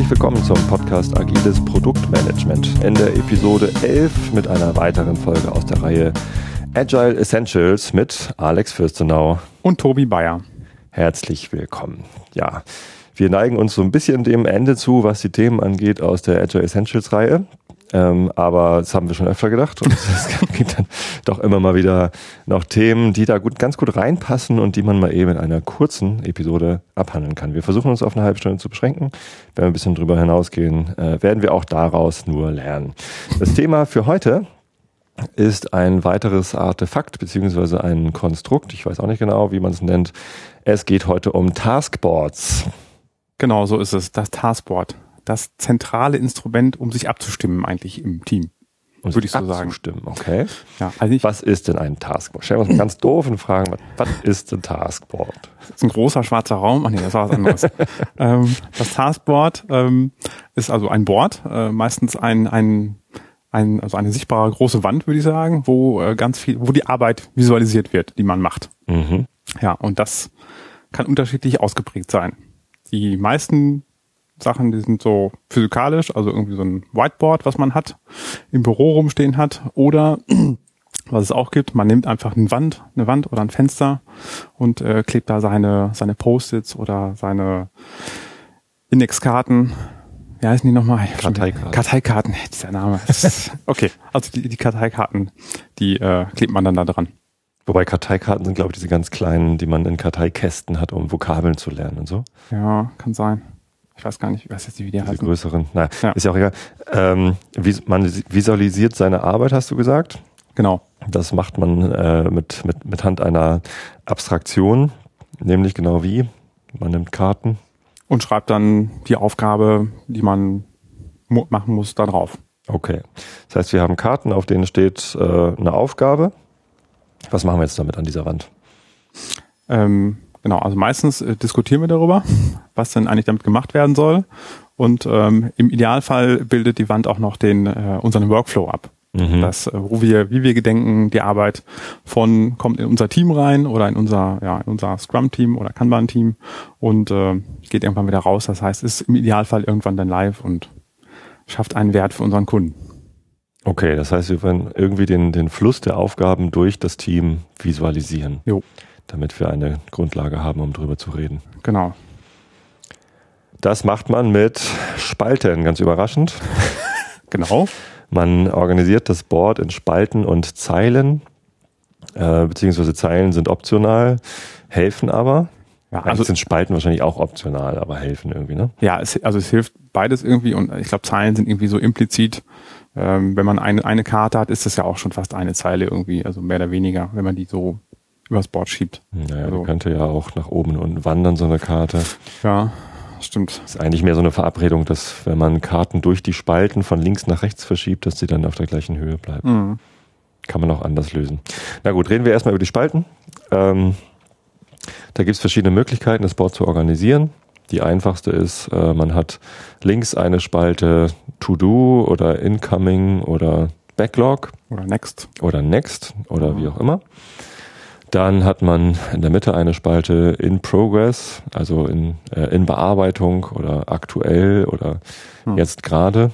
Herzlich willkommen zum Podcast Agiles Produktmanagement in der Episode 11 mit einer weiteren Folge aus der Reihe Agile Essentials mit Alex Fürstenau und Tobi Bayer. Herzlich willkommen. Ja, wir neigen uns so ein bisschen dem Ende zu, was die Themen angeht aus der Agile Essentials Reihe. Ähm, aber das haben wir schon öfter gedacht und es gibt dann doch immer mal wieder noch Themen, die da gut, ganz gut reinpassen und die man mal eben in einer kurzen Episode abhandeln kann. Wir versuchen uns auf eine halbe Stunde zu beschränken. Wenn wir ein bisschen drüber hinausgehen, äh, werden wir auch daraus nur lernen. Das Thema für heute ist ein weiteres Artefakt beziehungsweise ein Konstrukt. Ich weiß auch nicht genau, wie man es nennt. Es geht heute um Taskboards. Genau, so ist es. Das Taskboard das zentrale Instrument, um sich abzustimmen eigentlich im Team. Um würde ich so sagen. Abzustimmen, okay. Ja, also was ist denn ein Taskboard? Stellen wir uns mal ganz doof und fragen, was, was ist ein Taskboard? Das ist ein großer schwarzer Raum. Ach nee, das war was anderes. ähm, das Taskboard ähm, ist also ein Board, äh, meistens ein, ein, ein, also eine sichtbare große Wand, würde ich sagen, wo äh, ganz viel, wo die Arbeit visualisiert wird, die man macht. Mhm. Ja, und das kann unterschiedlich ausgeprägt sein. Die meisten Sachen, die sind so physikalisch, also irgendwie so ein Whiteboard, was man hat, im Büro rumstehen hat, oder was es auch gibt, man nimmt einfach eine Wand, eine Wand oder ein Fenster und äh, klebt da seine, seine Post-its oder seine Indexkarten. Wie heißen die nochmal? Karteikarten. Karteikarten, dieser Name. okay, also die, die Karteikarten, die äh, klebt man dann da dran. Wobei Karteikarten sind, glaube ich, diese ganz kleinen, die man in Karteikästen hat, um Vokabeln zu lernen und so. Ja, kann sein ich weiß gar nicht, ich weiß jetzt die heißen. Die größeren, na, ja. ist ja auch egal. Ähm, man visualisiert seine Arbeit, hast du gesagt? Genau. Das macht man äh, mit, mit, mit Hand einer Abstraktion, nämlich genau wie? Man nimmt Karten. Und schreibt dann die Aufgabe, die man machen muss, da drauf. Okay. Das heißt, wir haben Karten, auf denen steht äh, eine Aufgabe. Was machen wir jetzt damit an dieser Wand? Ähm, Genau, also meistens äh, diskutieren wir darüber, was denn eigentlich damit gemacht werden soll. Und ähm, im Idealfall bildet die Wand auch noch den äh, unseren Workflow ab. Mhm. Das, äh, wo wir, wie wir gedenken, die Arbeit von kommt in unser Team rein oder in unser, ja, in unser Scrum-Team oder Kanban-Team und äh, geht irgendwann wieder raus. Das heißt, ist im Idealfall irgendwann dann live und schafft einen Wert für unseren Kunden. Okay, das heißt, wir wollen irgendwie den, den Fluss der Aufgaben durch das Team visualisieren. Jo damit wir eine Grundlage haben, um drüber zu reden. Genau. Das macht man mit Spalten, ganz überraschend. genau. Man organisiert das Board in Spalten und Zeilen, äh, beziehungsweise Zeilen sind optional, helfen aber. Ja, also sind Spalten wahrscheinlich auch optional, aber helfen irgendwie, ne? Ja, es, also es hilft beides irgendwie und ich glaube, Zeilen sind irgendwie so implizit. Ähm, wenn man eine, eine Karte hat, ist das ja auch schon fast eine Zeile irgendwie, also mehr oder weniger, wenn man die so übers Board schiebt. Naja, also. könnte ja auch nach oben und unten wandern, so eine Karte. Ja, stimmt. ist eigentlich mehr so eine Verabredung, dass wenn man Karten durch die Spalten von links nach rechts verschiebt, dass sie dann auf der gleichen Höhe bleiben. Mhm. Kann man auch anders lösen. Na gut, reden wir erstmal über die Spalten. Ähm, da gibt es verschiedene Möglichkeiten, das Board zu organisieren. Die einfachste ist, äh, man hat links eine Spalte To-Do oder Incoming oder Backlog. Oder Next. Oder Next oder mhm. wie auch immer. Dann hat man in der Mitte eine Spalte in Progress, also in, äh, in Bearbeitung oder aktuell oder hm. jetzt gerade.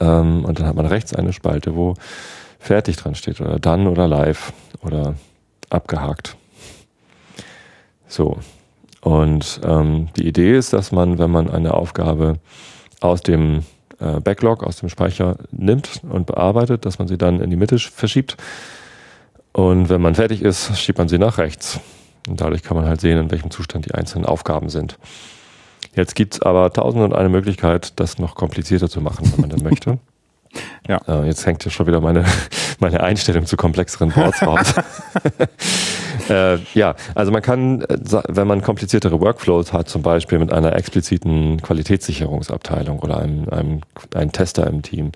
Ähm, und dann hat man rechts eine Spalte, wo fertig dran steht oder dann oder live oder abgehakt. So. Und ähm, die Idee ist, dass man, wenn man eine Aufgabe aus dem äh, Backlog, aus dem Speicher nimmt und bearbeitet, dass man sie dann in die Mitte verschiebt und wenn man fertig ist, schiebt man sie nach rechts. Und dadurch kann man halt sehen, in welchem Zustand die einzelnen Aufgaben sind. Jetzt gibt's aber tausend und eine Möglichkeit, das noch komplizierter zu machen, wenn man das möchte. Ja. Äh, jetzt hängt ja schon wieder meine, meine Einstellung zu komplexeren Boards raus. äh, ja, also man kann, äh, wenn man kompliziertere Workflows hat, zum Beispiel mit einer expliziten Qualitätssicherungsabteilung oder einem, einem, einem Tester im Team,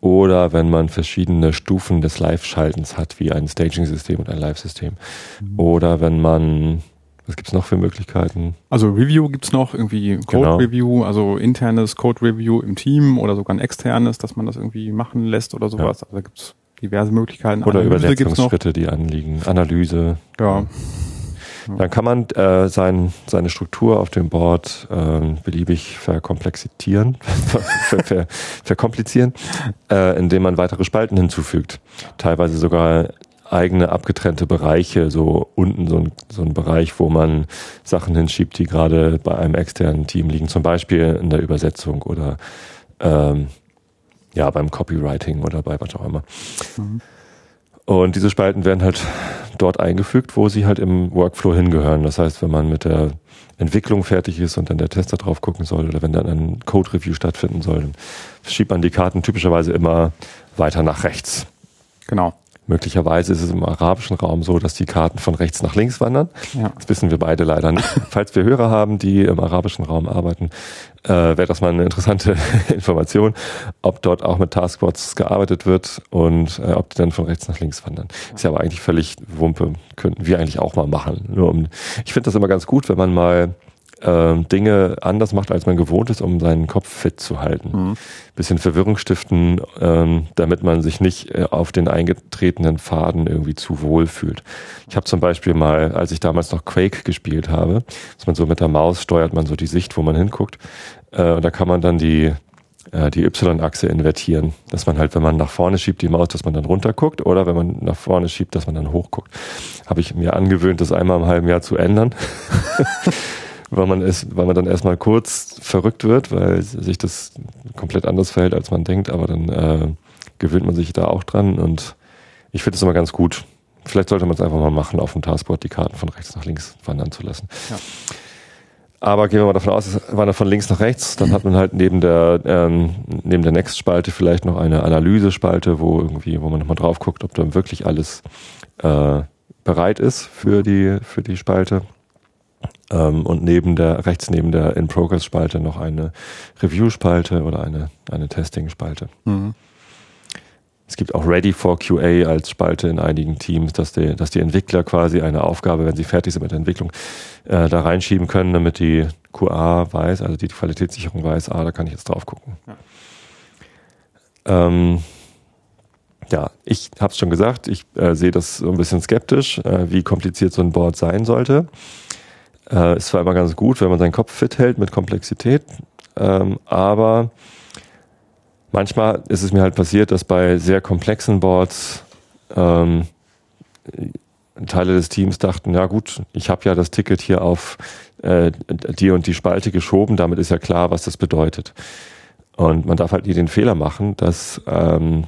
oder wenn man verschiedene Stufen des Live-Schaltens hat, wie ein Staging-System und ein Live-System. Mhm. Oder wenn man, was gibt's noch für Möglichkeiten? Also Review gibt's noch, irgendwie Code-Review, genau. also internes Code-Review im Team oder sogar ein externes, dass man das irgendwie machen lässt oder sowas. Ja. Also da gibt's diverse Möglichkeiten. Oder Analyse Übersetzungsschritte, die anliegen. Analyse. Ja. Dann kann man äh, sein, seine Struktur auf dem Board äh, beliebig verkomplexieren, ver, ver, verkomplizieren, äh, indem man weitere Spalten hinzufügt. Teilweise sogar eigene abgetrennte Bereiche, so unten so ein, so ein Bereich, wo man Sachen hinschiebt, die gerade bei einem externen Team liegen, zum Beispiel in der Übersetzung oder ähm, ja beim Copywriting oder bei was auch immer. Mhm. Und diese Spalten werden halt dort eingefügt, wo sie halt im Workflow hingehören. Das heißt, wenn man mit der Entwicklung fertig ist und dann der Tester drauf gucken soll oder wenn dann ein Code-Review stattfinden soll, dann schiebt man die Karten typischerweise immer weiter nach rechts. Genau. Möglicherweise ist es im arabischen Raum so, dass die Karten von rechts nach links wandern. Ja. Das wissen wir beide leider nicht. Falls wir Hörer haben, die im arabischen Raum arbeiten, äh, wäre das mal eine interessante Information, ob dort auch mit Taskboards gearbeitet wird und äh, ob die dann von rechts nach links wandern. Ist ja aber eigentlich völlig Wumpe, könnten wir eigentlich auch mal machen. Nur um, ich finde das immer ganz gut, wenn man mal Dinge anders macht, als man gewohnt ist, um seinen Kopf fit zu halten. Mhm. Bisschen Verwirrung stiften, ähm, damit man sich nicht äh, auf den eingetretenen Faden irgendwie zu wohl fühlt. Ich habe zum Beispiel mal, als ich damals noch Quake gespielt habe, dass man so mit der Maus steuert man so die Sicht, wo man hinguckt. Äh, und da kann man dann die äh, die Y-Achse invertieren. Dass man halt, wenn man nach vorne schiebt die Maus, dass man dann runter guckt oder wenn man nach vorne schiebt, dass man dann hoch guckt. Habe ich mir angewöhnt, das einmal im halben Jahr zu ändern. weil man ist, weil man dann erstmal kurz verrückt wird, weil sich das komplett anders verhält, als man denkt, aber dann äh, gewöhnt man sich da auch dran und ich finde es immer ganz gut. Vielleicht sollte man es einfach mal machen, auf dem Taskboard die Karten von rechts nach links wandern zu lassen. Ja. Aber gehen wir mal davon aus, es wandert von links nach rechts, dann hat man halt neben der ähm, neben der Next-Spalte vielleicht noch eine Analyse-Spalte, wo irgendwie, wo man nochmal drauf guckt, ob dann wirklich alles äh, bereit ist für die für die Spalte. Ähm, und neben der, rechts neben der In-Progress-Spalte noch eine Review-Spalte oder eine, eine Testing-Spalte. Mhm. Es gibt auch Ready for QA als Spalte in einigen Teams, dass die, dass die Entwickler quasi eine Aufgabe, wenn sie fertig sind mit der Entwicklung, äh, da reinschieben können, damit die QA weiß, also die Qualitätssicherung weiß, ah, da kann ich jetzt drauf gucken. Ja. Ähm, ja, ich habe es schon gesagt, ich äh, sehe das so ein bisschen skeptisch, äh, wie kompliziert so ein Board sein sollte. Äh, ist zwar immer ganz gut, wenn man seinen Kopf fit hält mit Komplexität, ähm, aber manchmal ist es mir halt passiert, dass bei sehr komplexen Boards ähm, Teile des Teams dachten, ja gut, ich habe ja das Ticket hier auf äh, die und die Spalte geschoben, damit ist ja klar, was das bedeutet. Und man darf halt nie den Fehler machen, dass ähm,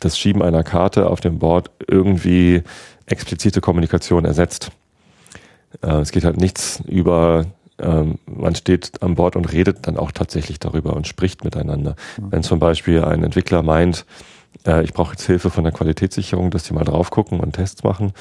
das Schieben einer Karte auf dem Board irgendwie explizite Kommunikation ersetzt. Äh, es geht halt nichts über, ähm, man steht an Bord und redet dann auch tatsächlich darüber und spricht miteinander. Mhm. Wenn zum Beispiel ein Entwickler meint, äh, ich brauche jetzt Hilfe von der Qualitätssicherung, dass die mal drauf gucken und Tests machen,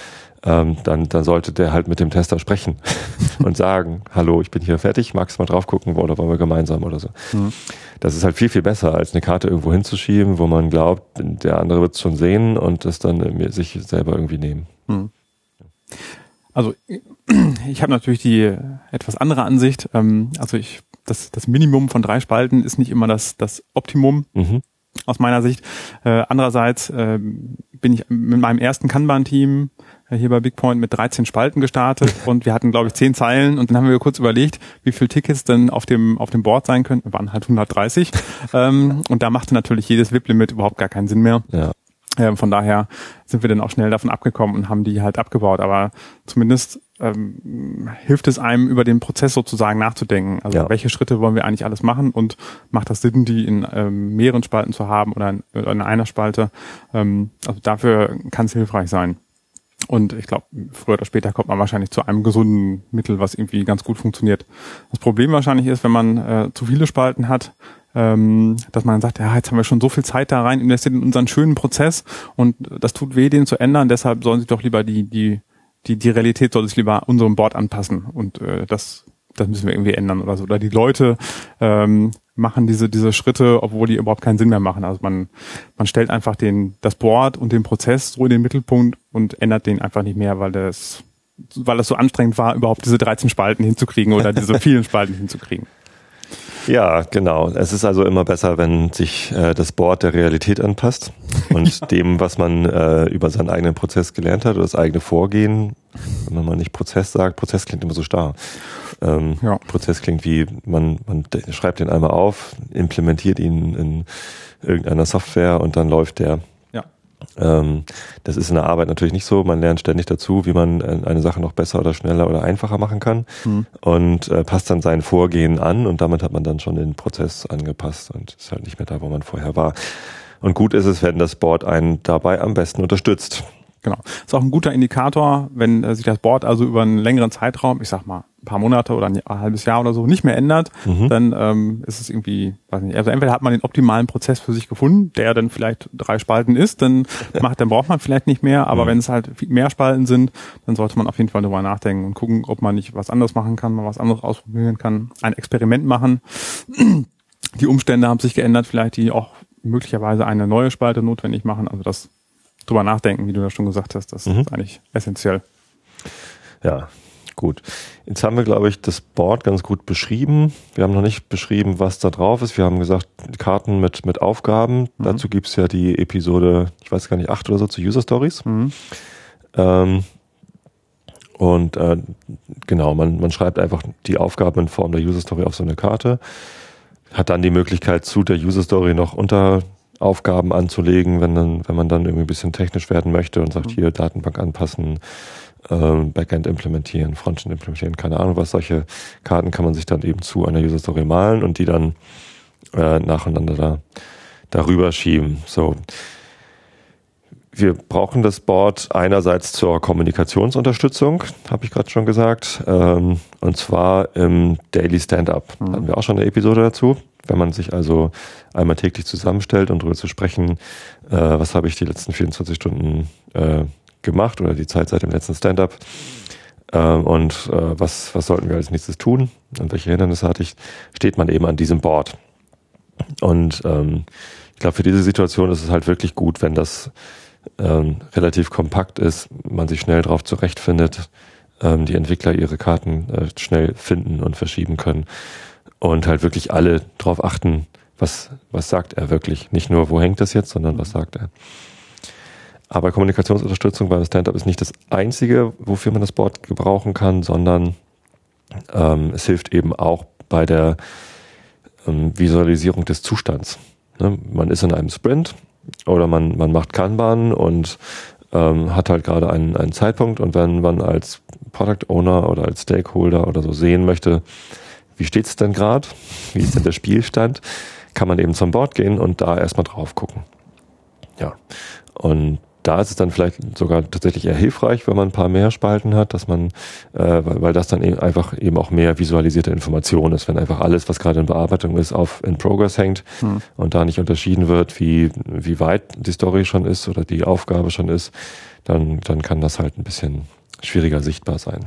ähm, dann, dann sollte der halt mit dem Tester sprechen und sagen, hallo, ich bin hier fertig, magst du mal drauf gucken oder wollen wir gemeinsam oder so. Mhm. Das ist halt viel, viel besser, als eine Karte irgendwo hinzuschieben, wo man glaubt, der andere wird es schon sehen und das dann sich selber irgendwie nehmen. Mhm. Also ich habe natürlich die etwas andere Ansicht. Ähm, also ich, das, das Minimum von drei Spalten ist nicht immer das, das Optimum. Mhm. Aus meiner Sicht. Äh, andererseits äh, bin ich mit meinem ersten Kanban-Team äh, hier bei BigPoint mit 13 Spalten gestartet und wir hatten, glaube ich, 10 Zeilen und dann haben wir kurz überlegt, wie viele Tickets denn auf dem, auf dem Board sein könnten. Waren halt 130. ähm, und da machte natürlich jedes VIP-Limit überhaupt gar keinen Sinn mehr. Ja. Ähm, von daher sind wir dann auch schnell davon abgekommen und haben die halt abgebaut. Aber zumindest ähm, hilft es einem, über den Prozess sozusagen nachzudenken. Also ja. welche Schritte wollen wir eigentlich alles machen und macht das Sinn, die in ähm, mehreren Spalten zu haben oder in, oder in einer Spalte? Ähm, also dafür kann es hilfreich sein. Und ich glaube, früher oder später kommt man wahrscheinlich zu einem gesunden Mittel, was irgendwie ganz gut funktioniert. Das Problem wahrscheinlich ist, wenn man äh, zu viele Spalten hat, ähm, dass man sagt, ja, jetzt haben wir schon so viel Zeit da rein investiert in unseren schönen Prozess und das tut weh, den zu ändern, deshalb sollen sie doch lieber die, die, die, die Realität soll sich lieber unserem Board anpassen und äh, das, das müssen wir irgendwie ändern oder so. Oder die Leute ähm, machen diese, diese Schritte, obwohl die überhaupt keinen Sinn mehr machen. Also man, man stellt einfach den, das Board und den Prozess so in den Mittelpunkt und ändert den einfach nicht mehr, weil das, weil das so anstrengend war, überhaupt diese 13 Spalten hinzukriegen oder diese vielen Spalten hinzukriegen. Ja, genau. Es ist also immer besser, wenn sich äh, das Board der Realität anpasst und ja. dem, was man äh, über seinen eigenen Prozess gelernt hat oder das eigene Vorgehen. Wenn man mal nicht Prozess sagt, Prozess klingt immer so starr. Ähm, ja. Prozess klingt wie, man, man schreibt den einmal auf, implementiert ihn in irgendeiner Software und dann läuft der. Ähm, das ist in der Arbeit natürlich nicht so. Man lernt ständig dazu, wie man äh, eine Sache noch besser oder schneller oder einfacher machen kann mhm. und äh, passt dann sein Vorgehen an und damit hat man dann schon den Prozess angepasst und ist halt nicht mehr da, wo man vorher war. Und gut ist es, wenn das Board einen dabei am besten unterstützt. Genau. Ist auch ein guter Indikator, wenn äh, sich das Board also über einen längeren Zeitraum, ich sag mal, ein paar Monate oder ein, halbes Jahr oder so nicht mehr ändert, mhm. dann ähm, ist es irgendwie, weiß nicht, also entweder hat man den optimalen Prozess für sich gefunden, der dann vielleicht drei Spalten ist, dann macht, dann braucht man vielleicht nicht mehr, aber mhm. wenn es halt mehr Spalten sind, dann sollte man auf jeden Fall darüber nachdenken und gucken, ob man nicht was anderes machen kann, mal was anderes ausprobieren kann, ein Experiment machen. Die Umstände haben sich geändert, vielleicht die auch möglicherweise eine neue Spalte notwendig machen. Also das drüber nachdenken, wie du ja schon gesagt hast. Das mhm. ist eigentlich essentiell. Ja, gut. Jetzt haben wir, glaube ich, das Board ganz gut beschrieben. Wir haben noch nicht beschrieben, was da drauf ist. Wir haben gesagt, Karten mit, mit Aufgaben. Mhm. Dazu es ja die Episode, ich weiß gar nicht, acht oder so zu User Stories. Mhm. Ähm, und äh, genau, man, man schreibt einfach die Aufgaben in Form der User Story auf so eine Karte. Hat dann die Möglichkeit, zu der User Story noch unter Aufgaben anzulegen, wenn, dann, wenn man dann irgendwie ein bisschen technisch werden möchte und sagt, mhm. hier Datenbank anpassen, äh, Backend implementieren, Frontend implementieren, keine Ahnung was. Solche Karten kann man sich dann eben zu einer User Story malen und die dann äh, nacheinander da, darüber schieben. So. Wir brauchen das Board einerseits zur Kommunikationsunterstützung, habe ich gerade schon gesagt, ähm, und zwar im Daily Stand-up. Mhm. Hatten wir auch schon eine Episode dazu. Wenn man sich also einmal täglich zusammenstellt und darüber zu sprechen, äh, was habe ich die letzten 24 Stunden äh, gemacht oder die Zeit seit dem letzten Stand-up äh, und äh, was, was sollten wir als nächstes tun und welche Hindernisse hatte ich, steht man eben an diesem Board. Und ähm, ich glaube, für diese Situation ist es halt wirklich gut, wenn das ähm, relativ kompakt ist, man sich schnell darauf zurechtfindet, ähm, die Entwickler ihre Karten äh, schnell finden und verschieben können und halt wirklich alle drauf achten, was, was sagt er wirklich. Nicht nur, wo hängt das jetzt, sondern was sagt er. Aber Kommunikationsunterstützung beim Stand-up ist nicht das Einzige, wofür man das Board gebrauchen kann, sondern ähm, es hilft eben auch bei der ähm, Visualisierung des Zustands. Ne? Man ist in einem Sprint oder man, man macht Kanban und ähm, hat halt gerade einen, einen Zeitpunkt und wenn man als Product Owner oder als Stakeholder oder so sehen möchte, wie steht es denn gerade, wie ist denn der Spielstand, kann man eben zum Board gehen und da erstmal drauf gucken. Ja. Und da ist es dann vielleicht sogar tatsächlich eher hilfreich, wenn man ein paar mehr Spalten hat, dass man, äh, weil, weil das dann eben einfach eben auch mehr visualisierte Information ist, wenn einfach alles, was gerade in Bearbeitung ist, auf in Progress hängt hm. und da nicht unterschieden wird, wie, wie weit die Story schon ist oder die Aufgabe schon ist, dann, dann kann das halt ein bisschen schwieriger sichtbar sein.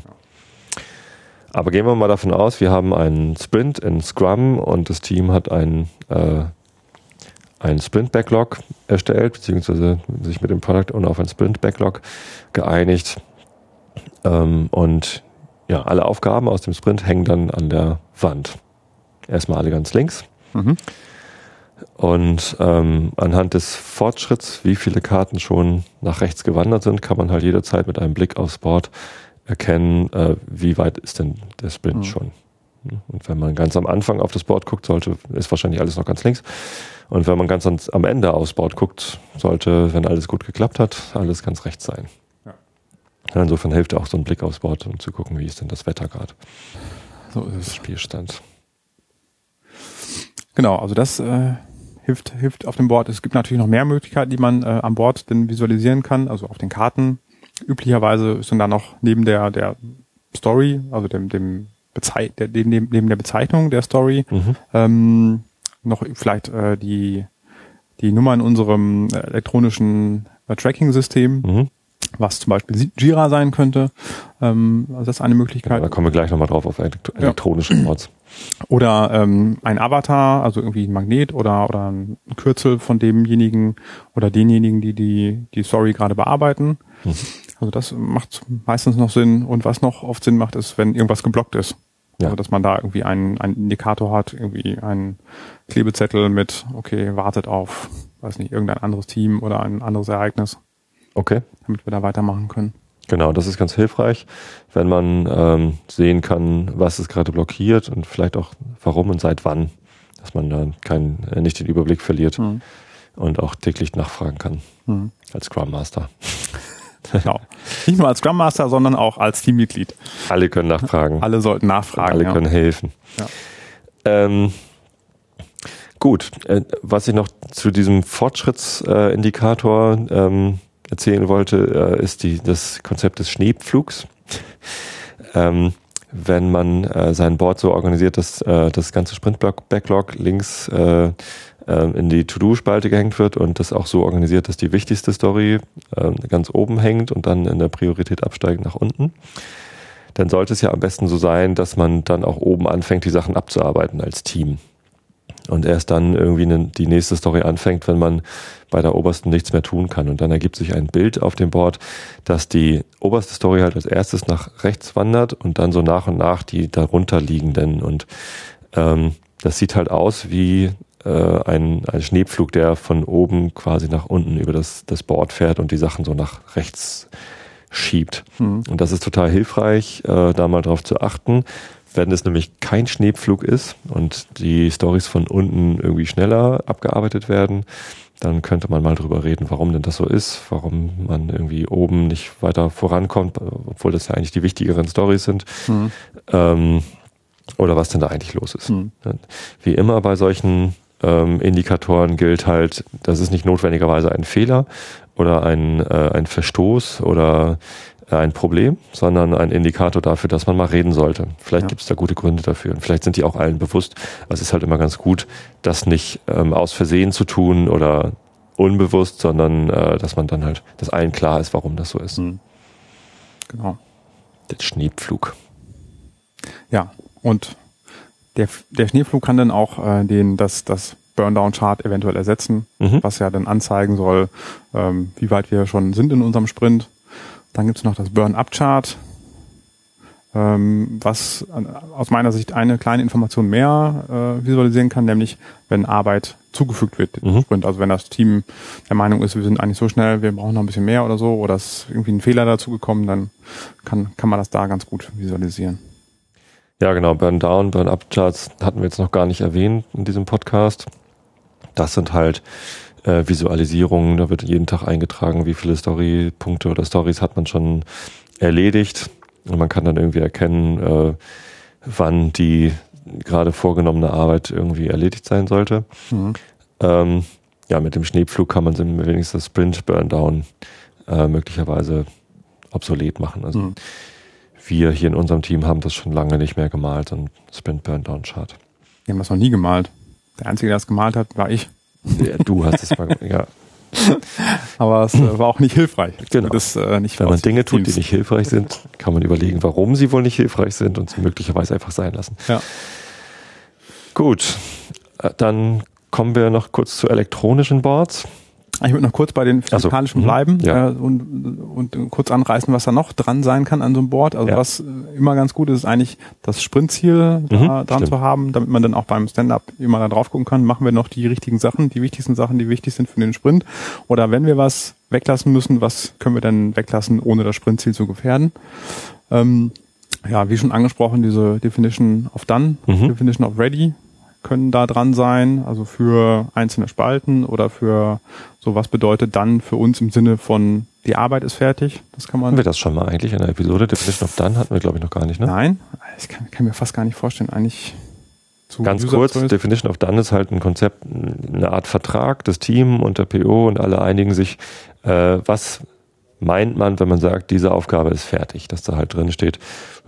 Aber gehen wir mal davon aus, wir haben einen Sprint in Scrum und das Team hat einen, äh, einen Sprint-Backlog erstellt, beziehungsweise sich mit dem Product Owner auf einen Sprint-Backlog geeinigt. Ähm, und ja, alle Aufgaben aus dem Sprint hängen dann an der Wand. Erstmal alle ganz links. Mhm. Und ähm, anhand des Fortschritts, wie viele Karten schon nach rechts gewandert sind, kann man halt jederzeit mit einem Blick aufs Board erkennen, äh, wie weit ist denn der Sprint mhm. schon. Und wenn man ganz am Anfang auf das Board guckt, sollte, ist wahrscheinlich alles noch ganz links. Und wenn man ganz am Ende aufs Board guckt, sollte, wenn alles gut geklappt hat, alles ganz rechts sein. Ja. Insofern hilft auch so ein Blick aufs Board, um zu gucken, wie ist denn das Wetter gerade. So ist es. Spielstand. Genau, also das äh, hilft, hilft auf dem Board. Es gibt natürlich noch mehr Möglichkeiten, die man äh, am Board denn visualisieren kann, also auf den Karten üblicherweise ist dann da noch neben der, der Story, also dem, dem Bezei der, neben, neben der Bezeichnung der Story, mhm. ähm, noch vielleicht äh, die, die Nummer in unserem äh, elektronischen äh, Tracking-System, mhm. was zum Beispiel Jira sein könnte. Ähm, also das ist eine Möglichkeit. Ja, da kommen wir gleich nochmal drauf auf elektronische ja. Mods. Oder ähm, ein Avatar, also irgendwie ein Magnet oder, oder ein Kürzel von demjenigen oder denjenigen, die die, die Story gerade bearbeiten. Mhm. Also das macht meistens noch Sinn. Und was noch oft Sinn macht, ist, wenn irgendwas geblockt ist. Ja. Also, dass man da irgendwie einen, einen Indikator hat, irgendwie einen Klebezettel mit, okay, wartet auf, weiß nicht, irgendein anderes Team oder ein anderes Ereignis. Okay. Damit wir da weitermachen können. Genau, das ist ganz hilfreich, wenn man ähm, sehen kann, was es gerade blockiert und vielleicht auch warum und seit wann, dass man dann kein, äh, nicht den Überblick verliert mhm. und auch täglich nachfragen kann mhm. als Scrum Master. Genau. Nicht nur als Scrum Master, sondern auch als Teammitglied. Alle können nachfragen. Alle sollten nachfragen. Alle ja. können helfen. Ja. Ähm, gut, äh, was ich noch zu diesem Fortschrittsindikator äh, ähm, erzählen wollte, äh, ist die, das Konzept des Schneepflugs. ähm, wenn man äh, sein Board so organisiert, dass äh, das ganze Sprint-Backlog links äh, in die To-Do-Spalte gehängt wird und das auch so organisiert, dass die wichtigste Story äh, ganz oben hängt und dann in der Priorität absteigend nach unten, dann sollte es ja am besten so sein, dass man dann auch oben anfängt, die Sachen abzuarbeiten als Team. Und erst dann irgendwie ne, die nächste Story anfängt, wenn man bei der obersten nichts mehr tun kann. Und dann ergibt sich ein Bild auf dem Board, dass die oberste Story halt als erstes nach rechts wandert und dann so nach und nach die darunter liegenden. Und ähm, das sieht halt aus wie äh, ein, ein Schneepflug, der von oben quasi nach unten über das, das Board fährt und die Sachen so nach rechts schiebt. Mhm. Und das ist total hilfreich, äh, da mal drauf zu achten. Wenn es nämlich kein Schneepflug ist und die Stories von unten irgendwie schneller abgearbeitet werden, dann könnte man mal drüber reden, warum denn das so ist, warum man irgendwie oben nicht weiter vorankommt, obwohl das ja eigentlich die wichtigeren Stories sind. Mhm. Ähm, oder was denn da eigentlich los ist. Mhm. Wie immer bei solchen ähm, Indikatoren gilt halt, das ist nicht notwendigerweise ein Fehler oder ein, äh, ein Verstoß oder ein Problem, sondern ein Indikator dafür, dass man mal reden sollte. Vielleicht ja. gibt es da gute Gründe dafür. Und vielleicht sind die auch allen bewusst. Aber es ist halt immer ganz gut, das nicht ähm, aus Versehen zu tun oder unbewusst, sondern äh, dass man dann halt, dass allen klar ist, warum das so ist. Mhm. Genau. Der Schneepflug. Ja, und der, der Schneeflug kann dann auch äh, den, das, das Burndown-Chart eventuell ersetzen, mhm. was ja dann anzeigen soll, ähm, wie weit wir schon sind in unserem Sprint. Dann gibt's noch das Burn-Up-Chart, ähm, was aus meiner Sicht eine kleine Information mehr äh, visualisieren kann, nämlich wenn Arbeit zugefügt wird mhm. Sprint. Also wenn das Team der Meinung ist, wir sind eigentlich so schnell, wir brauchen noch ein bisschen mehr oder so, oder ist irgendwie ein Fehler dazu gekommen, dann kann, kann man das da ganz gut visualisieren. Ja, genau. Burn Down, Burn Up Charts hatten wir jetzt noch gar nicht erwähnt in diesem Podcast. Das sind halt äh, Visualisierungen. Da wird jeden Tag eingetragen, wie viele Storypunkte oder Stories hat man schon erledigt. Und man kann dann irgendwie erkennen, äh, wann die gerade vorgenommene Arbeit irgendwie erledigt sein sollte. Mhm. Ähm, ja, mit dem Schneepflug kann man wenigstens das Sprint Burn Down äh, möglicherweise obsolet machen. Also mhm wir hier in unserem Team haben das schon lange nicht mehr gemalt, so ein Sprint Burn Down Chart. Wir haben das noch nie gemalt. Der Einzige, der das gemalt hat, war ich. Ja, du hast es mal gemacht, ja. Aber es äh, war auch nicht hilfreich. Genau. Das, äh, nicht Wenn man Dinge tut, die nicht hilfreich sind, kann man überlegen, warum sie wohl nicht hilfreich sind und sie möglicherweise einfach sein lassen. Ja. Gut, äh, dann kommen wir noch kurz zu elektronischen Boards. Ich würde noch kurz bei den physikalischen so. Mhm. bleiben ja. äh, und, und kurz anreißen, was da noch dran sein kann an so einem Board. Also ja. was äh, immer ganz gut ist, ist eigentlich das Sprintziel da mhm, dran stimmt. zu haben, damit man dann auch beim Stand-up immer da drauf gucken kann, machen wir noch die richtigen Sachen, die wichtigsten Sachen, die wichtig sind für den Sprint. Oder wenn wir was weglassen müssen, was können wir dann weglassen, ohne das Sprintziel zu gefährden. Ähm, ja, wie schon angesprochen, diese Definition of Done, mhm. Definition of Ready, können da dran sein, also für einzelne Spalten oder für so was bedeutet dann für uns im Sinne von die Arbeit ist fertig. Das kann man. Haben wir das schon mal eigentlich in der Episode Definition of Done hatten wir glaube ich noch gar nicht, ne? Nein, ich kann, kann mir fast gar nicht vorstellen. Eigentlich zu Ganz kurz, Definition of Done ist halt ein Konzept, eine Art Vertrag, das Team und der PO und alle einigen sich, äh, was meint man, wenn man sagt, diese Aufgabe ist fertig, dass da halt drin steht,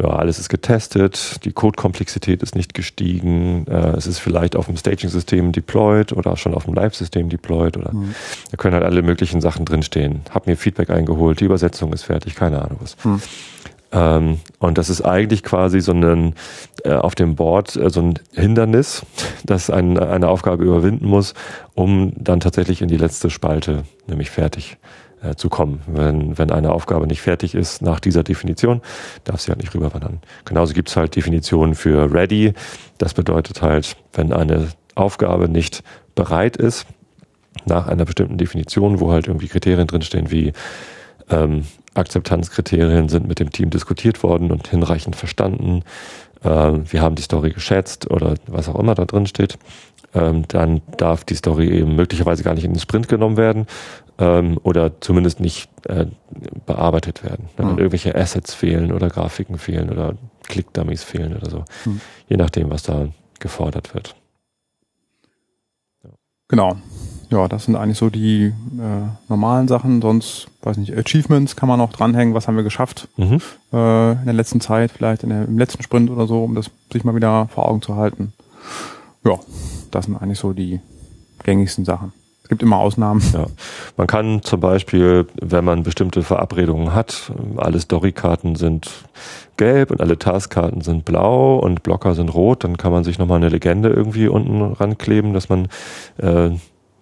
ja, alles ist getestet, die Codekomplexität ist nicht gestiegen, äh, es ist vielleicht auf dem Staging-System deployed oder schon auf dem Live-System deployed oder mhm. da können halt alle möglichen Sachen drinstehen. Hab mir Feedback eingeholt, die Übersetzung ist fertig, keine Ahnung was. Mhm. Ähm, und das ist eigentlich quasi so ein äh, auf dem Board äh, so ein Hindernis, das ein, eine Aufgabe überwinden muss, um dann tatsächlich in die letzte Spalte, nämlich fertig äh, zu kommen. Wenn, wenn eine Aufgabe nicht fertig ist nach dieser Definition, darf sie halt nicht rüberwandern. Genauso gibt es halt Definitionen für ready. Das bedeutet halt, wenn eine Aufgabe nicht bereit ist, nach einer bestimmten Definition, wo halt irgendwie Kriterien drinstehen wie ähm, Akzeptanzkriterien sind mit dem Team diskutiert worden und hinreichend verstanden. Ähm, wir haben die Story geschätzt oder was auch immer da drin steht. Ähm, dann darf die Story eben möglicherweise gar nicht in den Sprint genommen werden ähm, oder zumindest nicht äh, bearbeitet werden. Wenn mhm. irgendwelche Assets fehlen oder Grafiken fehlen oder Click-Dummies fehlen oder so. Mhm. Je nachdem, was da gefordert wird. Genau ja, das sind eigentlich so die äh, normalen Sachen. Sonst, weiß nicht, Achievements kann man noch dranhängen. Was haben wir geschafft mhm. äh, in der letzten Zeit, vielleicht der, im letzten Sprint oder so, um das sich mal wieder vor Augen zu halten. Ja, das sind eigentlich so die gängigsten Sachen. Es gibt immer Ausnahmen. Ja. Man kann zum Beispiel, wenn man bestimmte Verabredungen hat, alle Storykarten sind gelb und alle Taskkarten sind blau und Blocker sind rot, dann kann man sich nochmal eine Legende irgendwie unten rankleben, dass man äh,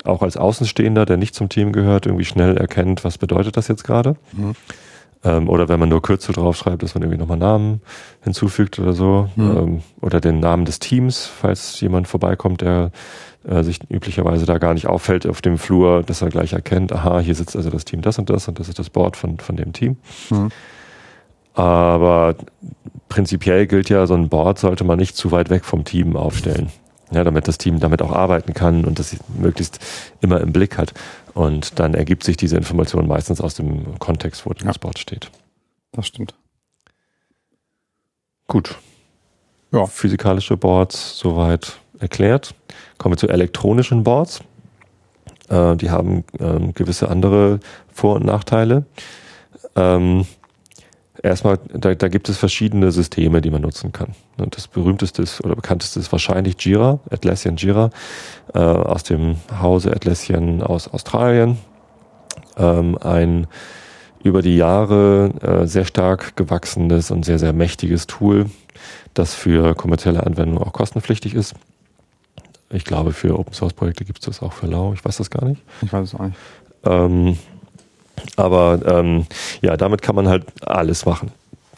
auch als Außenstehender, der nicht zum Team gehört, irgendwie schnell erkennt, was bedeutet das jetzt gerade. Mhm. Ähm, oder wenn man nur Kürzel draufschreibt, dass man irgendwie nochmal Namen hinzufügt oder so. Mhm. Ähm, oder den Namen des Teams, falls jemand vorbeikommt, der äh, sich üblicherweise da gar nicht auffällt auf dem Flur, dass er gleich erkennt, aha, hier sitzt also das Team das und das und das ist das Board von, von dem Team. Mhm. Aber prinzipiell gilt ja, so ein Board sollte man nicht zu weit weg vom Team aufstellen ja, damit das Team damit auch arbeiten kann und das möglichst immer im Blick hat. Und dann ergibt sich diese Information meistens aus dem Kontext, wo das Board steht. Das stimmt. Gut. Ja. Physikalische Boards soweit erklärt. Kommen wir zu elektronischen Boards. Äh, die haben ähm, gewisse andere Vor- und Nachteile. Ähm, Erstmal, da, da gibt es verschiedene Systeme, die man nutzen kann. Und das berühmteste ist, oder bekannteste ist wahrscheinlich Jira, Atlassian Jira, äh, aus dem Hause Atlassian aus Australien. Ähm, ein über die Jahre äh, sehr stark gewachsenes und sehr, sehr mächtiges Tool, das für kommerzielle Anwendungen auch kostenpflichtig ist. Ich glaube, für Open Source Projekte gibt es das auch für Lau. Ich weiß das gar nicht. Ich weiß es auch nicht. Ähm, aber ähm, ja, damit kann man halt alles machen.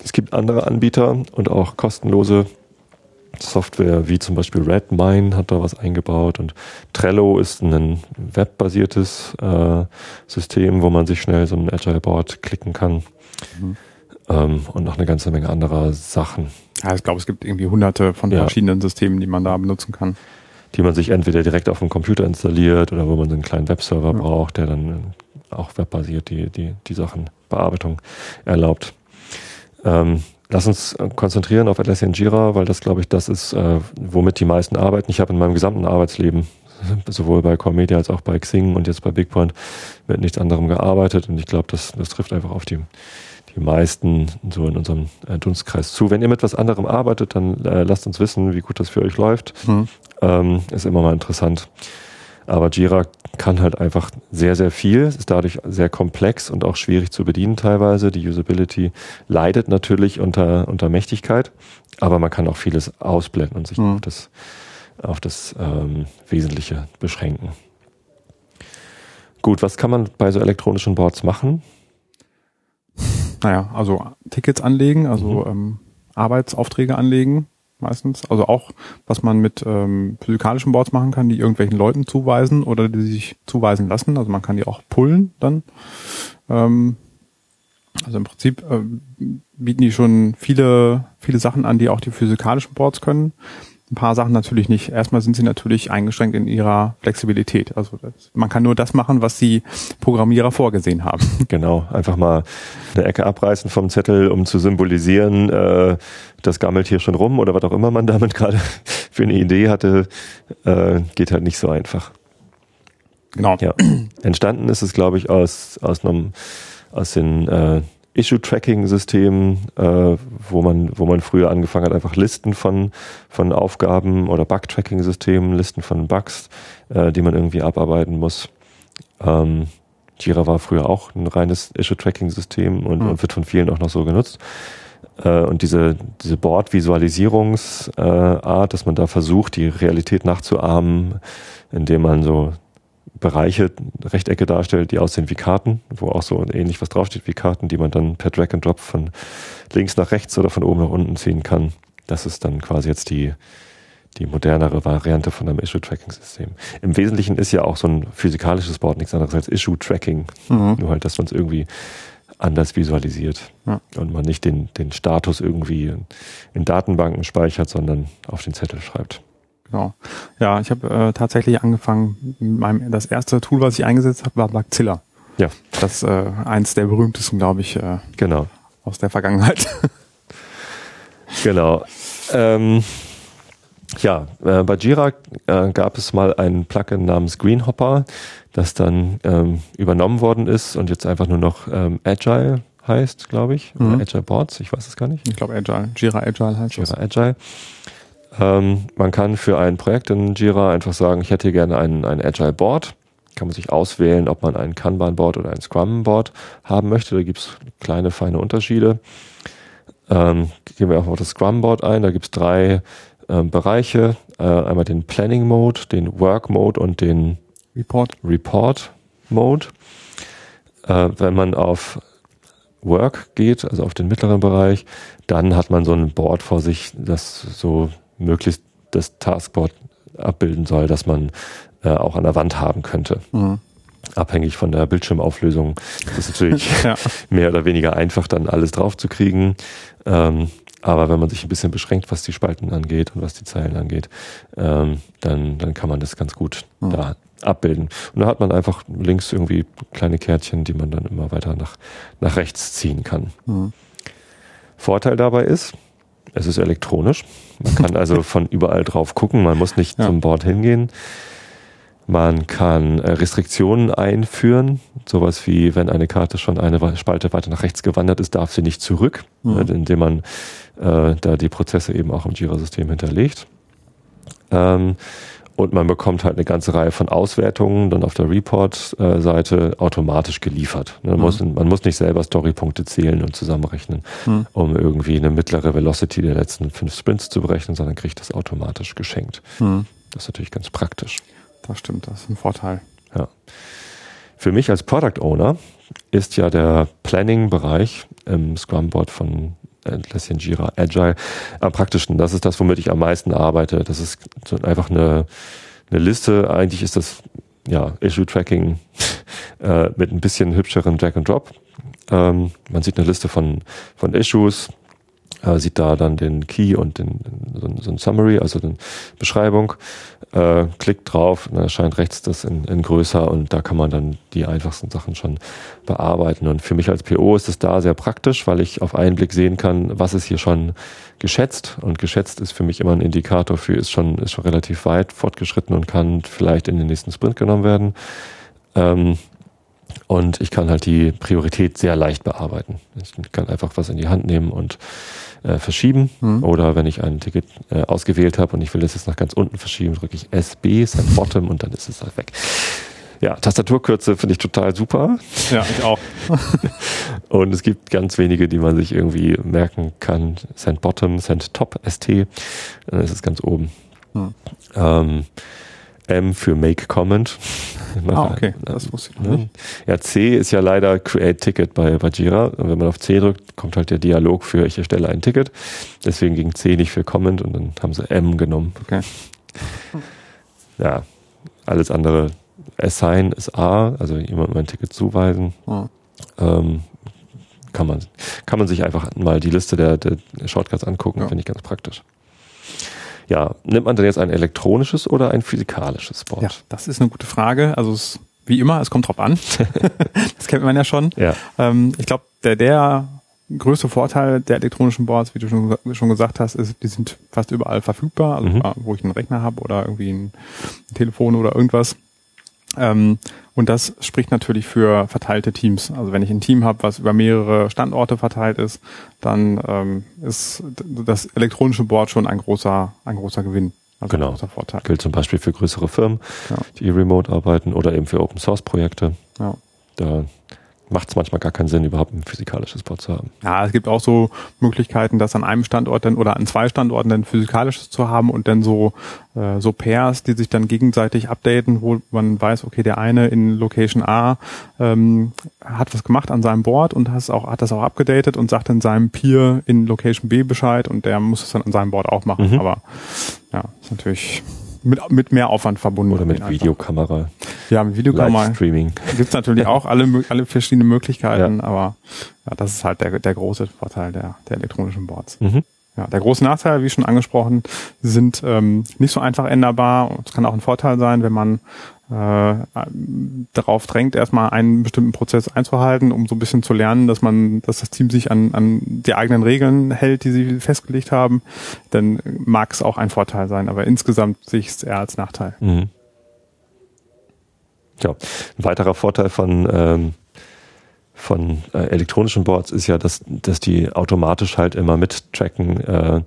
Es gibt andere Anbieter und auch kostenlose Software, wie zum Beispiel Redmine hat da was eingebaut und Trello ist ein webbasiertes äh, System, wo man sich schnell so ein Agile Board klicken kann. Mhm. Ähm, und noch eine ganze Menge anderer Sachen. Ja, ich glaube, es gibt irgendwie hunderte von ja. verschiedenen Systemen, die man da benutzen kann. Die man sich entweder direkt auf dem Computer installiert oder wo man so einen kleinen Webserver ja. braucht, der dann auch webbasiert die, die, die Sachen Bearbeitung erlaubt. Ähm, lass uns konzentrieren auf Atlassian Jira, weil das, glaube ich, das ist, äh, womit die meisten arbeiten. Ich habe in meinem gesamten Arbeitsleben, sowohl bei Core Media als auch bei Xing und jetzt bei BigPoint, mit nichts anderem gearbeitet. Und ich glaube, das, das trifft einfach auf die, die meisten so in unserem äh, Dunstkreis zu. Wenn ihr mit was anderem arbeitet, dann äh, lasst uns wissen, wie gut das für euch läuft. Mhm. Ähm, ist immer mal interessant. Aber Jira kann halt einfach sehr, sehr viel, ist dadurch sehr komplex und auch schwierig zu bedienen teilweise. Die Usability leidet natürlich unter, unter Mächtigkeit, aber man kann auch vieles ausblenden und sich mhm. auf das, auf das ähm, Wesentliche beschränken. Gut, was kann man bei so elektronischen Boards machen? Naja, also Tickets anlegen, also mhm. ähm, Arbeitsaufträge anlegen, meistens. Also auch, was man mit ähm, physikalischen Boards machen kann, die irgendwelchen Leuten zuweisen oder die sich zuweisen lassen. Also man kann die auch pullen dann. Ähm, also im Prinzip äh, bieten die schon viele, viele Sachen an, die auch die physikalischen Boards können ein paar Sachen natürlich nicht. Erstmal sind sie natürlich eingeschränkt in ihrer Flexibilität. Also das, man kann nur das machen, was die Programmierer vorgesehen haben. Genau, einfach mal eine Ecke abreißen vom Zettel, um zu symbolisieren, äh, das gammelt hier schon rum oder was auch immer man damit gerade für eine Idee hatte, äh, geht halt nicht so einfach. Genau. Ja. Entstanden ist es, glaube ich, aus, aus einem aus den äh, Issue-Tracking-System, äh, wo man, wo man früher angefangen hat, einfach Listen von, von Aufgaben oder Bug-Tracking-Systemen, Listen von Bugs, äh, die man irgendwie abarbeiten muss. Ähm, Jira war früher auch ein reines Issue-Tracking-System und, mhm. und, wird von vielen auch noch so genutzt. Äh, und diese, diese Board-Visualisierungsart, dass man da versucht, die Realität nachzuahmen, indem man so Bereiche, Rechtecke darstellt, die aussehen wie Karten, wo auch so ähnlich was draufsteht wie Karten, die man dann per Drag and Drop von links nach rechts oder von oben nach unten ziehen kann. Das ist dann quasi jetzt die, die modernere Variante von einem Issue-Tracking-System. Im Wesentlichen ist ja auch so ein physikalisches Board nichts anderes als Issue-Tracking. Mhm. Nur halt, dass man es irgendwie anders visualisiert ja. und man nicht den, den Status irgendwie in Datenbanken speichert, sondern auf den Zettel schreibt. Genau. Ja, ich habe äh, tatsächlich angefangen, meinem, das erste Tool, was ich eingesetzt habe, war Blackzilla. Ja. Das ist äh, eins der berühmtesten, glaube ich, äh, genau. aus der Vergangenheit. genau. Ähm, ja, äh, bei Jira äh, gab es mal ein Plugin namens Greenhopper, das dann ähm, übernommen worden ist und jetzt einfach nur noch ähm, Agile heißt, glaube ich. Mhm. Agile Boards, ich weiß es gar nicht. Ich glaube Agile. Jira Agile heißt Jira Agile. Ähm, man kann für ein Projekt in Jira einfach sagen, ich hätte gerne ein, ein Agile Board. Kann man sich auswählen, ob man ein Kanban Board oder ein Scrum Board haben möchte. Da gibt es kleine, feine Unterschiede. Ähm, gehen wir auch auf das Scrum Board ein. Da gibt es drei ähm, Bereiche. Äh, einmal den Planning Mode, den Work Mode und den Report, Report Mode. Äh, wenn man auf Work geht, also auf den mittleren Bereich, dann hat man so ein Board vor sich, das so möglichst das Taskboard abbilden soll, dass man äh, auch an der Wand haben könnte. Mhm. Abhängig von der Bildschirmauflösung. Das ist natürlich ja. mehr oder weniger einfach, dann alles draufzukriegen. Ähm, aber wenn man sich ein bisschen beschränkt, was die Spalten angeht und was die Zeilen angeht, ähm, dann, dann kann man das ganz gut mhm. da abbilden. Und da hat man einfach links irgendwie kleine Kärtchen, die man dann immer weiter nach, nach rechts ziehen kann. Mhm. Vorteil dabei ist, es ist elektronisch. Man kann also von überall drauf gucken. Man muss nicht ja. zum Board hingehen. Man kann äh, Restriktionen einführen. Sowas wie, wenn eine Karte schon eine Spalte weiter nach rechts gewandert ist, darf sie nicht zurück, mhm. indem man äh, da die Prozesse eben auch im Jira-System hinterlegt. Ähm, und man bekommt halt eine ganze Reihe von Auswertungen dann auf der Report-Seite automatisch geliefert. Man, mhm. muss, man muss nicht selber Storypunkte zählen und zusammenrechnen, mhm. um irgendwie eine mittlere Velocity der letzten fünf Sprints zu berechnen, sondern kriegt das automatisch geschenkt. Mhm. Das ist natürlich ganz praktisch. Das stimmt, das ist ein Vorteil. Ja. Für mich als Product Owner ist ja der Planning-Bereich im Scrum-Board von Atlassian Jira Agile am praktischen. Das ist das, womit ich am meisten arbeite. Das ist einfach eine, eine Liste. Eigentlich ist das ja Issue Tracking äh, mit ein bisschen hübscheren Drag and Drop. Ähm, man sieht eine Liste von, von Issues, äh, sieht da dann den Key und den, so, so ein Summary, also eine Beschreibung, äh, klickt drauf, dann erscheint rechts das in, in größer und da kann man dann die einfachsten Sachen schon bearbeiten. Und für mich als PO ist es da sehr praktisch, weil ich auf einen Blick sehen kann, was ist hier schon geschätzt. Und geschätzt ist für mich immer ein Indikator für, ist schon, ist schon relativ weit fortgeschritten und kann vielleicht in den nächsten Sprint genommen werden. Ähm, und ich kann halt die Priorität sehr leicht bearbeiten. Ich kann einfach was in die Hand nehmen und äh, verschieben. Mhm. Oder wenn ich ein Ticket äh, ausgewählt habe und ich will das jetzt nach ganz unten verschieben, drücke ich SB, Send Bottom und dann ist es halt weg. Ja, Tastaturkürze finde ich total super. Ja, ich auch. und es gibt ganz wenige, die man sich irgendwie merken kann. Send Bottom, Send Top, ST. Dann ist es ganz oben. Hm. Ähm, M für Make Comment. Ah, okay, das wusste ich nicht. Ja, C ist ja leider Create Ticket bei, bei Jira. Und wenn man auf C drückt, kommt halt der Dialog für ich erstelle ein Ticket. Deswegen ging C nicht für Comment und dann haben sie M genommen. Okay. Ja, alles andere. Assign ist A, also jemandem ein Ticket zuweisen. Oh. Ähm, kann man, kann man sich einfach mal die Liste der, der Shortcuts angucken, ja. finde ich ganz praktisch. Ja, nimmt man denn jetzt ein elektronisches oder ein physikalisches Board? Ja, das ist eine gute Frage. Also es, wie immer, es kommt drauf an. das kennt man ja schon. Ja. Ähm, ich glaube, der, der größte Vorteil der elektronischen Boards, wie du schon, schon gesagt hast, ist, die sind fast überall verfügbar. Also mhm. wo ich einen Rechner habe oder irgendwie ein Telefon oder irgendwas. Ähm, und das spricht natürlich für verteilte Teams. Also wenn ich ein Team habe, was über mehrere Standorte verteilt ist, dann ähm, ist das elektronische Board schon ein großer, ein großer Gewinn. Also genau. ein großer Vorteil. Gilt zum Beispiel für größere Firmen, ja. die remote arbeiten oder eben für Open Source Projekte. Ja. Da macht es manchmal gar keinen Sinn, überhaupt ein physikalisches Board zu haben. Ja, es gibt auch so Möglichkeiten, das an einem Standort dann oder an zwei Standorten dann physikalisches zu haben und dann so äh, so Pairs, die sich dann gegenseitig updaten, wo man weiß, okay, der eine in Location A ähm, hat was gemacht an seinem Board und hat, auch, hat das auch abgedatet und sagt dann seinem Peer in Location B Bescheid und der muss es dann an seinem Board auch machen. Mhm. Aber ja, ist natürlich mit, mit mehr Aufwand verbunden. Oder mit Videokamera. Ja, mit Videokamera. Streaming. Gibt es natürlich auch alle, alle verschiedene Möglichkeiten, ja. aber ja, das ist halt der, der große Vorteil der, der elektronischen Boards. Mhm. Ja, der große Nachteil, wie schon angesprochen, sind ähm, nicht so einfach änderbar. Es kann auch ein Vorteil sein, wenn man äh, darauf drängt, erstmal einen bestimmten Prozess einzuhalten, um so ein bisschen zu lernen, dass man, dass das Team sich an, an die eigenen Regeln hält, die sie festgelegt haben, dann mag es auch ein Vorteil sein. Aber insgesamt sehe ich es eher als Nachteil. Mhm. Ja, ein weiterer Vorteil von ähm von äh, elektronischen Boards ist ja, dass, dass die automatisch halt immer mittracken, äh, äh,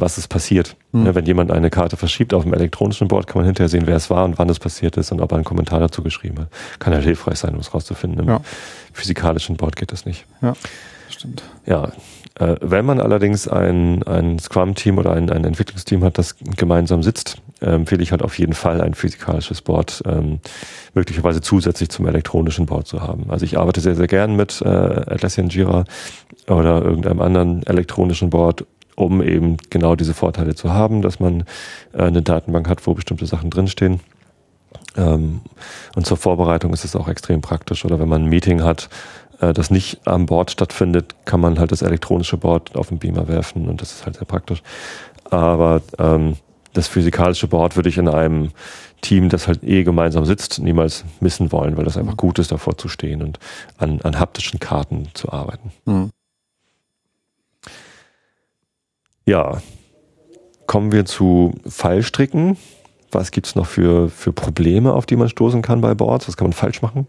was es passiert. Mhm. Ja, wenn jemand eine Karte verschiebt auf dem elektronischen Board, kann man hinterher sehen, wer es war und wann es passiert ist und ob er einen Kommentar dazu geschrieben hat. Kann halt hilfreich sein, um es rauszufinden. Im ja. physikalischen Board geht das nicht. Ja, stimmt. Ja, äh, wenn man allerdings ein, ein Scrum-Team oder ein, ein Entwicklungsteam hat, das gemeinsam sitzt, äh, empfehle ich halt auf jeden Fall ein physikalisches Board ähm, möglicherweise zusätzlich zum elektronischen Board zu haben. Also ich arbeite sehr, sehr gern mit äh, Atlassian Jira oder irgendeinem anderen elektronischen Board, um eben genau diese Vorteile zu haben, dass man äh, eine Datenbank hat, wo bestimmte Sachen drinstehen. Ähm, und zur Vorbereitung ist es auch extrem praktisch. Oder wenn man ein Meeting hat, äh, das nicht am Board stattfindet, kann man halt das elektronische Board auf den Beamer werfen und das ist halt sehr praktisch. Aber ähm, das physikalische Board würde ich in einem Team, das halt eh gemeinsam sitzt, niemals missen wollen, weil das einfach gut ist, davor zu stehen und an, an haptischen Karten zu arbeiten. Mhm. Ja, kommen wir zu Fallstricken. Was gibt's noch für, für Probleme, auf die man stoßen kann bei Boards? Was kann man falsch machen?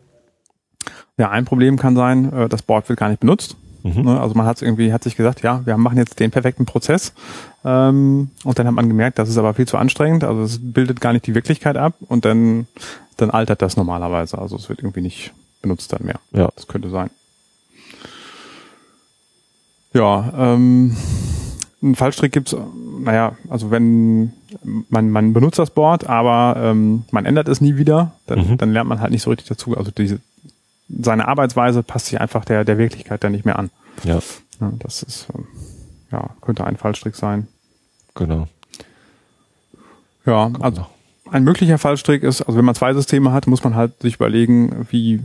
Ja, ein Problem kann sein, äh, das Board wird gar nicht benutzt. Mhm. Ne, also man hat irgendwie, hat sich gesagt, ja, wir machen jetzt den perfekten Prozess. Ähm, und dann hat man gemerkt, das ist aber viel zu anstrengend. Also es bildet gar nicht die Wirklichkeit ab und dann, dann altert das normalerweise. Also es wird irgendwie nicht benutzt dann mehr. Ja. Das könnte sein. Ja, ähm, ein Fallstrick gibt's, naja, also wenn man, man benutzt das Board, aber ähm, man ändert es nie wieder, dann, mhm. dann lernt man halt nicht so richtig dazu. Also diese, seine Arbeitsweise passt sich einfach der, der Wirklichkeit dann nicht mehr an. Ja. ja das ist, ähm, ja, könnte ein Fallstrick sein. Genau. Ja, also ein möglicher Fallstrick ist, also wenn man zwei Systeme hat, muss man halt sich überlegen, wie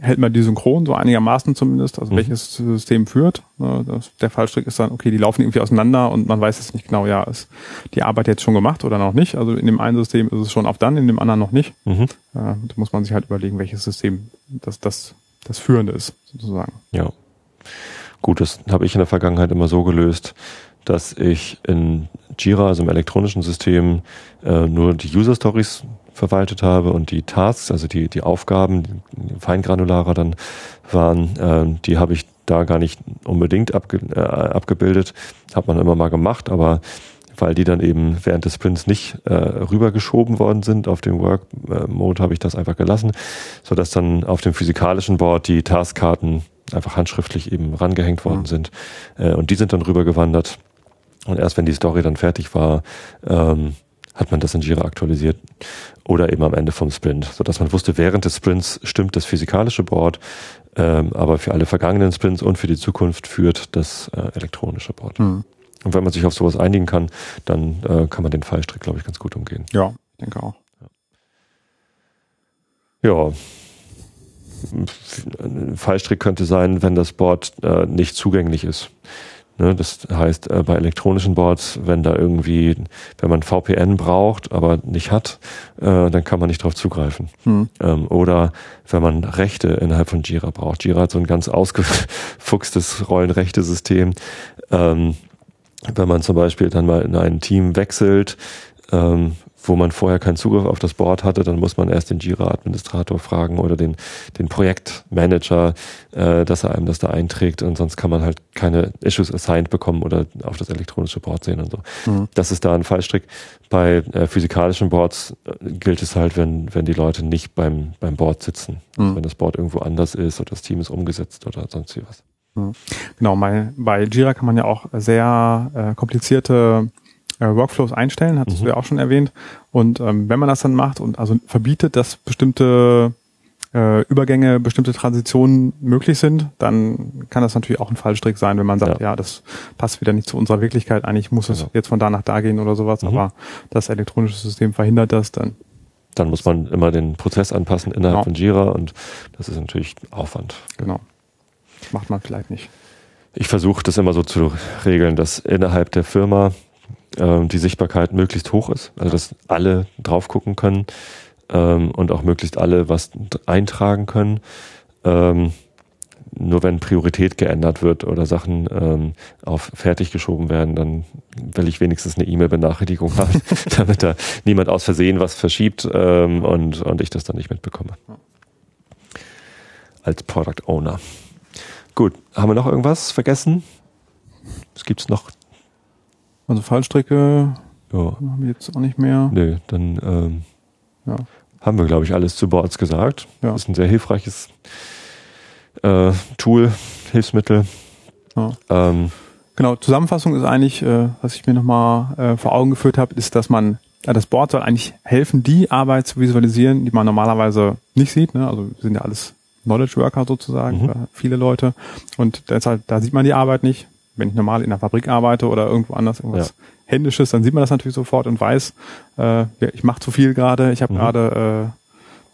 hält man die synchron, so einigermaßen zumindest, also mhm. welches System führt. Das, der Fallstrick ist dann, okay, die laufen irgendwie auseinander und man weiß jetzt nicht genau, ja, ist die Arbeit jetzt schon gemacht oder noch nicht. Also in dem einen System ist es schon auf dann, in dem anderen noch nicht. Mhm. da muss man sich halt überlegen, welches System das, das, das Führende ist, sozusagen. Ja. Gut, das habe ich in der Vergangenheit immer so gelöst, dass ich in Jira, also im elektronischen System, äh, nur die User Stories verwaltet habe und die Tasks, also die, die Aufgaben, die feingranularer dann waren, äh, die habe ich da gar nicht unbedingt abge, äh, abgebildet. Hat man immer mal gemacht, aber weil die dann eben während des Sprints nicht äh, rübergeschoben worden sind auf den Work Mode, habe ich das einfach gelassen, so dass dann auf dem physikalischen Board die Taskkarten einfach handschriftlich eben rangehängt worden mhm. sind äh, und die sind dann rübergewandert und erst wenn die Story dann fertig war, ähm, hat man das in Jira aktualisiert oder eben am Ende vom Sprint, so dass man wusste, während des Sprints stimmt das physikalische Board, ähm, aber für alle vergangenen Sprints und für die Zukunft führt das äh, elektronische Board. Mhm. Und wenn man sich auf sowas einigen kann, dann äh, kann man den Fallstrick, glaube ich, ganz gut umgehen. Ja, ich denke auch. Ja. Ein Fallstrick könnte sein, wenn das Board äh, nicht zugänglich ist. Ne, das heißt, äh, bei elektronischen Boards, wenn da irgendwie, wenn man VPN braucht, aber nicht hat, äh, dann kann man nicht darauf zugreifen. Hm. Ähm, oder wenn man Rechte innerhalb von Jira braucht. Jira hat so ein ganz ausgefuchstes Rollenrechte-System. Ähm, wenn man zum Beispiel dann mal in ein Team wechselt, ähm, wo man vorher keinen Zugriff auf das Board hatte, dann muss man erst den Jira-Administrator fragen oder den, den Projektmanager, äh, dass er einem das da einträgt und sonst kann man halt keine Issues assigned bekommen oder auf das elektronische Board sehen und so. Mhm. Das ist da ein Fallstrick. Bei äh, physikalischen Boards äh, gilt es halt, wenn, wenn die Leute nicht beim, beim Board sitzen. Mhm. Also wenn das Board irgendwo anders ist oder das Team ist umgesetzt oder sonst wie was. Mhm. Genau, bei, bei Jira kann man ja auch sehr äh, komplizierte äh, Workflows einstellen, hattest mhm. du ja auch schon erwähnt. Und ähm, wenn man das dann macht und also verbietet, dass bestimmte äh, Übergänge, bestimmte Transitionen möglich sind, dann kann das natürlich auch ein Fallstrick sein, wenn man sagt, ja, ja das passt wieder nicht zu unserer Wirklichkeit. Eigentlich muss es genau. jetzt von da nach da gehen oder sowas, mhm. aber das elektronische System verhindert das dann. Dann muss man immer den Prozess anpassen innerhalb genau. von Jira und das ist natürlich Aufwand. Genau. Macht man vielleicht nicht. Ich versuche das immer so zu regeln, dass innerhalb der Firma äh, die Sichtbarkeit möglichst hoch ist, also dass alle drauf gucken können ähm, und auch möglichst alle was eintragen können. Ähm, nur wenn Priorität geändert wird oder Sachen ähm, auf fertig geschoben werden, dann will ich wenigstens eine E-Mail-Benachrichtigung haben, damit da niemand aus Versehen was verschiebt ähm, und, und ich das dann nicht mitbekomme. Als Product Owner. Gut, haben wir noch irgendwas vergessen? Was gibt's noch also Fallstrecke ja. haben wir jetzt auch nicht mehr. Nee, dann ähm, ja. haben wir, glaube ich, alles zu Boards gesagt. Ja. Das ist ein sehr hilfreiches äh, Tool, Hilfsmittel. Ja. Ähm, genau, Zusammenfassung ist eigentlich, äh, was ich mir nochmal äh, vor Augen geführt habe, ist, dass man, äh, das Board soll eigentlich helfen, die Arbeit zu visualisieren, die man normalerweise nicht sieht. Ne? Also wir sind ja alles Knowledge Worker sozusagen, mhm. viele Leute. Und deshalb, da sieht man die Arbeit nicht wenn ich normal in der Fabrik arbeite oder irgendwo anders irgendwas ja. Händisches, dann sieht man das natürlich sofort und weiß, äh, ich mache zu viel gerade, ich habe mhm. gerade,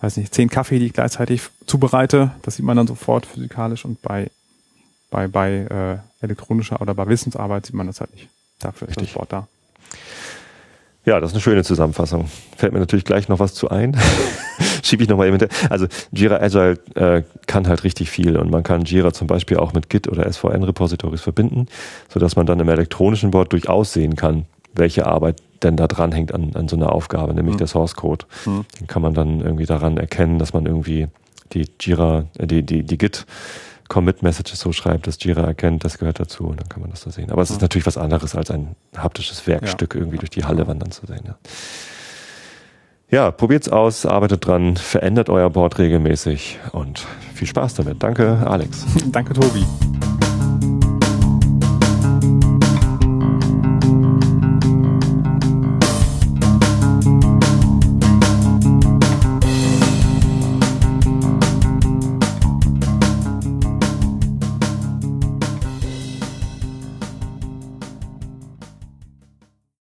äh, weiß nicht, zehn Kaffee, die ich gleichzeitig zubereite. Das sieht man dann sofort physikalisch und bei bei bei äh, elektronischer oder bei Wissensarbeit sieht man das halt nicht. Dafür Richtig. ist das Wort da. Ja, das ist eine schöne Zusammenfassung. Fällt mir natürlich gleich noch was zu ein. Schiebe ich nochmal eben hinter. Also Jira Agile äh, kann halt richtig viel und man kann Jira zum Beispiel auch mit Git oder SVN-Repositories verbinden, sodass man dann im elektronischen Board durchaus sehen kann, welche Arbeit denn da dran hängt an, an so einer Aufgabe, nämlich mhm. der Source Code. Mhm. Den kann man dann irgendwie daran erkennen, dass man irgendwie die Jira, äh, die, die, die Git Commit-Messages so schreibt, dass Jira erkennt, das gehört dazu und dann kann man das da sehen. Aber es ist natürlich was anderes als ein haptisches Werkstück ja. irgendwie durch die Halle wandern zu sehen. Ja. Ja, probiert's aus, arbeitet dran, verändert euer Board regelmäßig und viel Spaß damit. Danke, Alex. Danke, Tobi.